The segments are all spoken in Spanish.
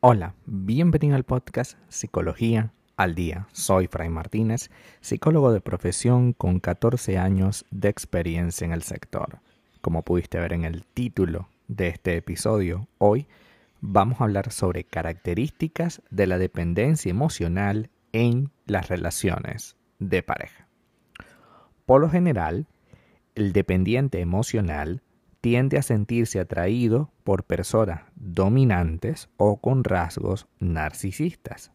Hola, bienvenido al podcast Psicología al Día. Soy Fray Martínez, psicólogo de profesión con 14 años de experiencia en el sector. Como pudiste ver en el título de este episodio, hoy vamos a hablar sobre características de la dependencia emocional en las relaciones de pareja. Por lo general, el dependiente emocional tiende a sentirse atraído por personas dominantes o con rasgos narcisistas.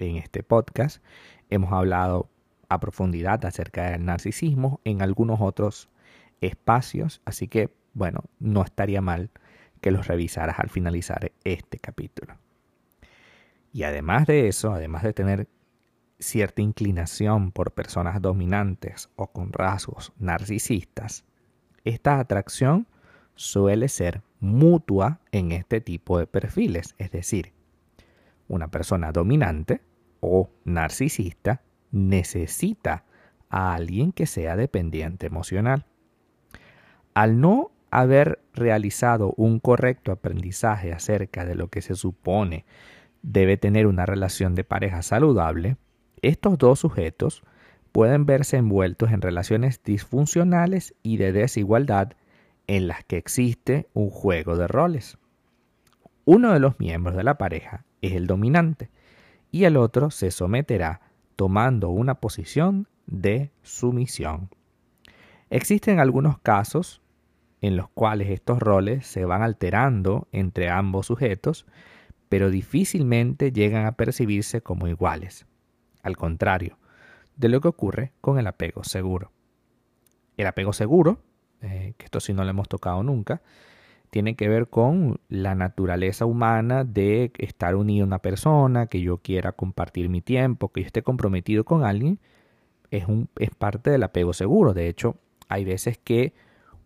En este podcast hemos hablado a profundidad acerca del narcisismo en algunos otros espacios, así que bueno, no estaría mal que los revisaras al finalizar este capítulo. Y además de eso, además de tener cierta inclinación por personas dominantes o con rasgos narcisistas, esta atracción suele ser mutua en este tipo de perfiles, es decir, una persona dominante o narcisista necesita a alguien que sea dependiente emocional. Al no haber realizado un correcto aprendizaje acerca de lo que se supone debe tener una relación de pareja saludable, estos dos sujetos pueden verse envueltos en relaciones disfuncionales y de desigualdad en las que existe un juego de roles. Uno de los miembros de la pareja es el dominante y el otro se someterá tomando una posición de sumisión. Existen algunos casos en los cuales estos roles se van alterando entre ambos sujetos, pero difícilmente llegan a percibirse como iguales. Al contrario de lo que ocurre con el apego seguro. El apego seguro eh, que esto sí no lo hemos tocado nunca, tiene que ver con la naturaleza humana de estar unido a una persona, que yo quiera compartir mi tiempo, que yo esté comprometido con alguien, es, un, es parte del apego seguro. De hecho, hay veces que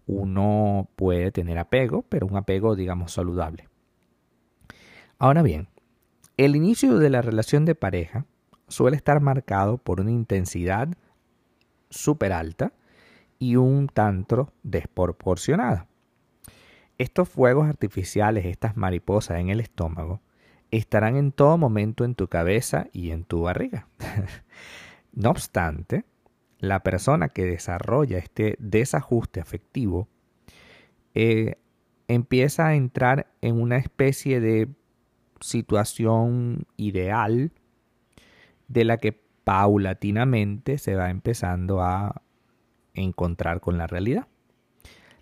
uno puede tener apego, pero un apego, digamos, saludable. Ahora bien, el inicio de la relación de pareja suele estar marcado por una intensidad súper alta y un tanto desproporcionada. Estos fuegos artificiales, estas mariposas en el estómago, estarán en todo momento en tu cabeza y en tu barriga. no obstante, la persona que desarrolla este desajuste afectivo eh, empieza a entrar en una especie de situación ideal de la que paulatinamente se va empezando a encontrar con la realidad.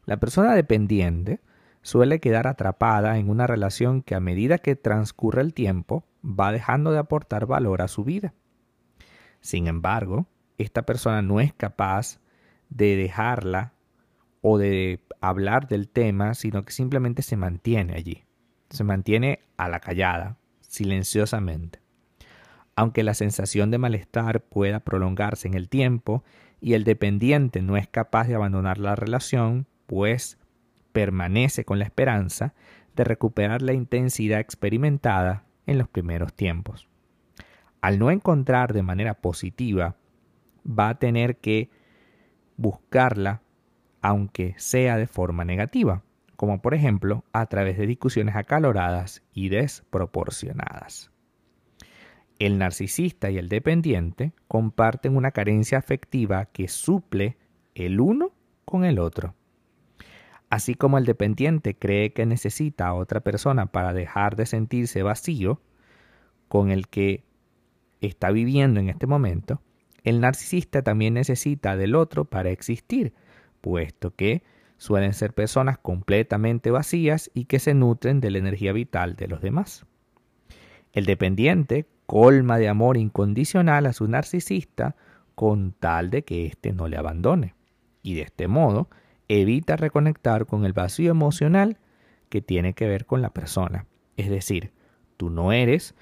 La persona dependiente suele quedar atrapada en una relación que a medida que transcurre el tiempo va dejando de aportar valor a su vida. Sin embargo, esta persona no es capaz de dejarla o de hablar del tema, sino que simplemente se mantiene allí. Se mantiene a la callada, silenciosamente. Aunque la sensación de malestar pueda prolongarse en el tiempo y el dependiente no es capaz de abandonar la relación, pues permanece con la esperanza de recuperar la intensidad experimentada en los primeros tiempos. Al no encontrar de manera positiva, va a tener que buscarla aunque sea de forma negativa, como por ejemplo a través de discusiones acaloradas y desproporcionadas. El narcisista y el dependiente comparten una carencia afectiva que suple el uno con el otro. Así como el dependiente cree que necesita a otra persona para dejar de sentirse vacío con el que está viviendo en este momento, el narcisista también necesita del otro para existir, puesto que suelen ser personas completamente vacías y que se nutren de la energía vital de los demás. El dependiente colma de amor incondicional a su narcisista con tal de que éste no le abandone. Y de este modo evita reconectar con el vacío emocional que tiene que ver con la persona. Es decir, tú no eres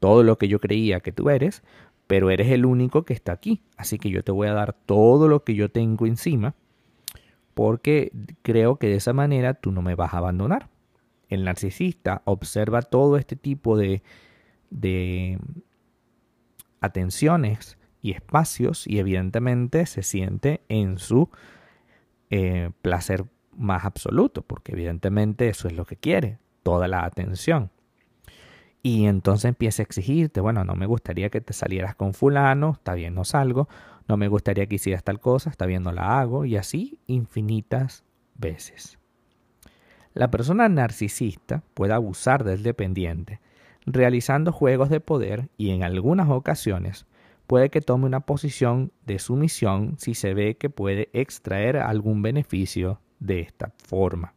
todo lo que yo creía que tú eres, pero eres el único que está aquí. Así que yo te voy a dar todo lo que yo tengo encima, porque creo que de esa manera tú no me vas a abandonar. El narcisista observa todo este tipo de de atenciones y espacios y evidentemente se siente en su eh, placer más absoluto, porque evidentemente eso es lo que quiere, toda la atención. Y entonces empieza a exigirte, bueno, no me gustaría que te salieras con fulano, está bien, no salgo, no me gustaría que hicieras tal cosa, está bien, no la hago, y así infinitas veces. La persona narcisista puede abusar del dependiente, realizando juegos de poder y en algunas ocasiones puede que tome una posición de sumisión si se ve que puede extraer algún beneficio de esta forma.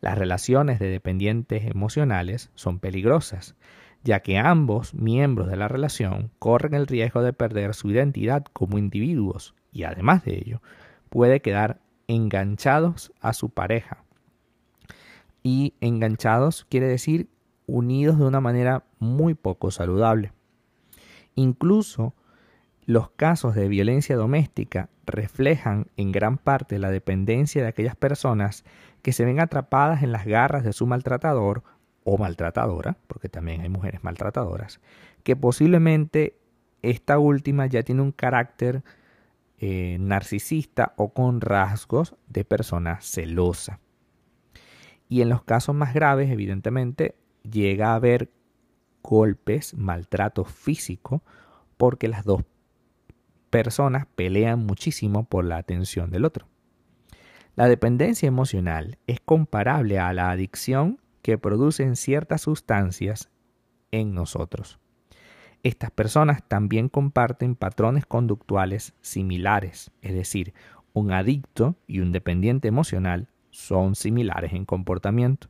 Las relaciones de dependientes emocionales son peligrosas, ya que ambos miembros de la relación corren el riesgo de perder su identidad como individuos y además de ello puede quedar enganchados a su pareja. Y enganchados quiere decir unidos de una manera muy poco saludable. Incluso los casos de violencia doméstica reflejan en gran parte la dependencia de aquellas personas que se ven atrapadas en las garras de su maltratador o maltratadora, porque también hay mujeres maltratadoras, que posiblemente esta última ya tiene un carácter eh, narcisista o con rasgos de persona celosa. Y en los casos más graves, evidentemente, llega a haber golpes, maltrato físico, porque las dos personas pelean muchísimo por la atención del otro. La dependencia emocional es comparable a la adicción que producen ciertas sustancias en nosotros. Estas personas también comparten patrones conductuales similares, es decir, un adicto y un dependiente emocional son similares en comportamiento,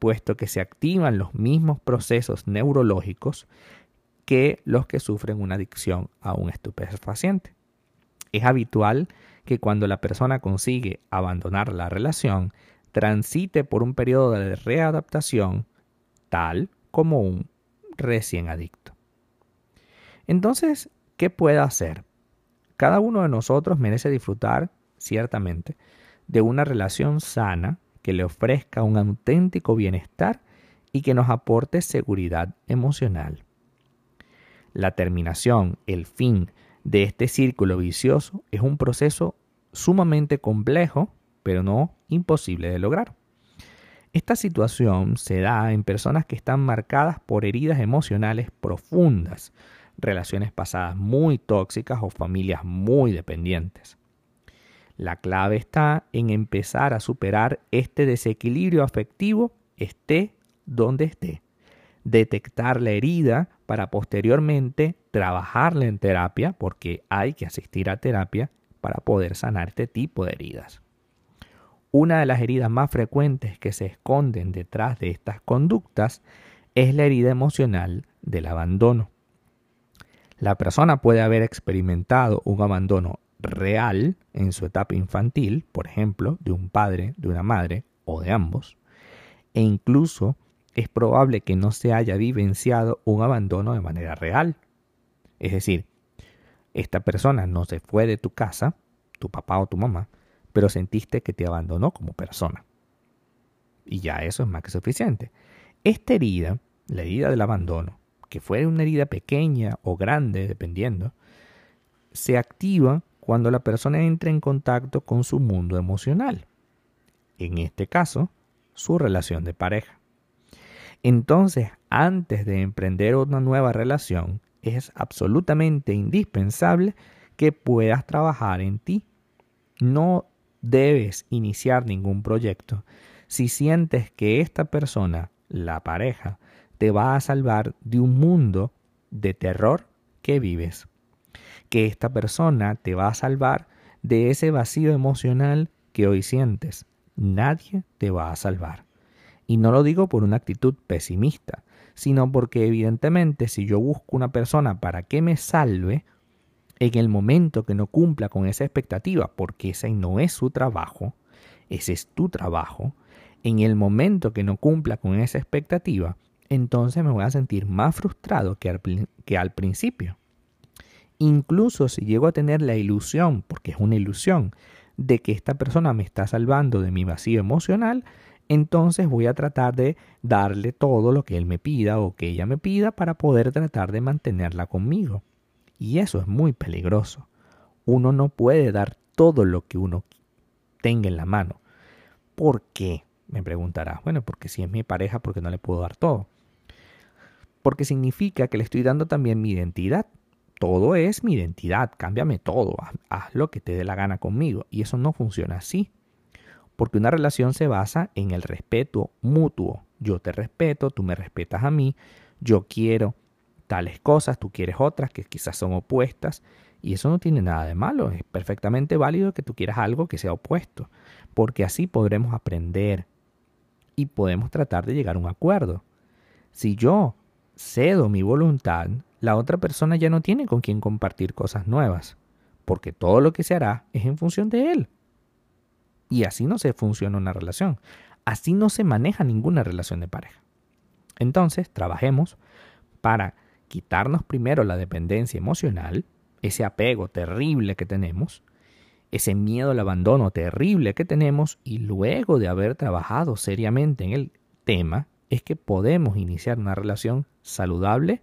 puesto que se activan los mismos procesos neurológicos que los que sufren una adicción a un estupefaciente. Es habitual que cuando la persona consigue abandonar la relación, transite por un periodo de readaptación tal como un recién adicto. Entonces, ¿qué puede hacer? Cada uno de nosotros merece disfrutar, ciertamente, de una relación sana que le ofrezca un auténtico bienestar y que nos aporte seguridad emocional. La terminación, el fin de este círculo vicioso es un proceso sumamente complejo, pero no imposible de lograr. Esta situación se da en personas que están marcadas por heridas emocionales profundas, relaciones pasadas muy tóxicas o familias muy dependientes. La clave está en empezar a superar este desequilibrio afectivo esté donde esté detectar la herida para posteriormente trabajarla en terapia, porque hay que asistir a terapia para poder sanar este tipo de heridas. Una de las heridas más frecuentes que se esconden detrás de estas conductas es la herida emocional del abandono. La persona puede haber experimentado un abandono real en su etapa infantil, por ejemplo, de un padre, de una madre o de ambos, e incluso es probable que no se haya vivenciado un abandono de manera real. Es decir, esta persona no se fue de tu casa, tu papá o tu mamá, pero sentiste que te abandonó como persona. Y ya eso es más que suficiente. Esta herida, la herida del abandono, que fue una herida pequeña o grande, dependiendo, se activa cuando la persona entra en contacto con su mundo emocional. En este caso, su relación de pareja. Entonces, antes de emprender una nueva relación, es absolutamente indispensable que puedas trabajar en ti. No debes iniciar ningún proyecto si sientes que esta persona, la pareja, te va a salvar de un mundo de terror que vives. Que esta persona te va a salvar de ese vacío emocional que hoy sientes. Nadie te va a salvar. Y no lo digo por una actitud pesimista, sino porque evidentemente si yo busco una persona para que me salve, en el momento que no cumpla con esa expectativa, porque ese no es su trabajo, ese es tu trabajo, en el momento que no cumpla con esa expectativa, entonces me voy a sentir más frustrado que al, que al principio. Incluso si llego a tener la ilusión, porque es una ilusión, de que esta persona me está salvando de mi vacío emocional, entonces voy a tratar de darle todo lo que él me pida o que ella me pida para poder tratar de mantenerla conmigo. Y eso es muy peligroso. Uno no puede dar todo lo que uno tenga en la mano. ¿Por qué? Me preguntarás. Bueno, porque si es mi pareja, porque no le puedo dar todo? Porque significa que le estoy dando también mi identidad. Todo es mi identidad, cámbiame todo, haz, lo que te dé la gana conmigo. Y eso no funciona así. Porque una relación se basa en el respeto mutuo. Yo te respeto, tú me respetas a mí, yo quiero tales cosas, tú quieres otras que quizás son opuestas. Y eso no tiene nada de malo, es perfectamente válido que tú quieras algo que sea opuesto, porque así podremos aprender y podemos tratar de llegar a un acuerdo. Si yo cedo mi voluntad, la otra persona ya no tiene con quien compartir cosas nuevas, porque todo lo que se hará es en función de él. Y así no se funciona una relación, así no se maneja ninguna relación de pareja. Entonces, trabajemos para quitarnos primero la dependencia emocional, ese apego terrible que tenemos, ese miedo al abandono terrible que tenemos y luego de haber trabajado seriamente en el tema, es que podemos iniciar una relación saludable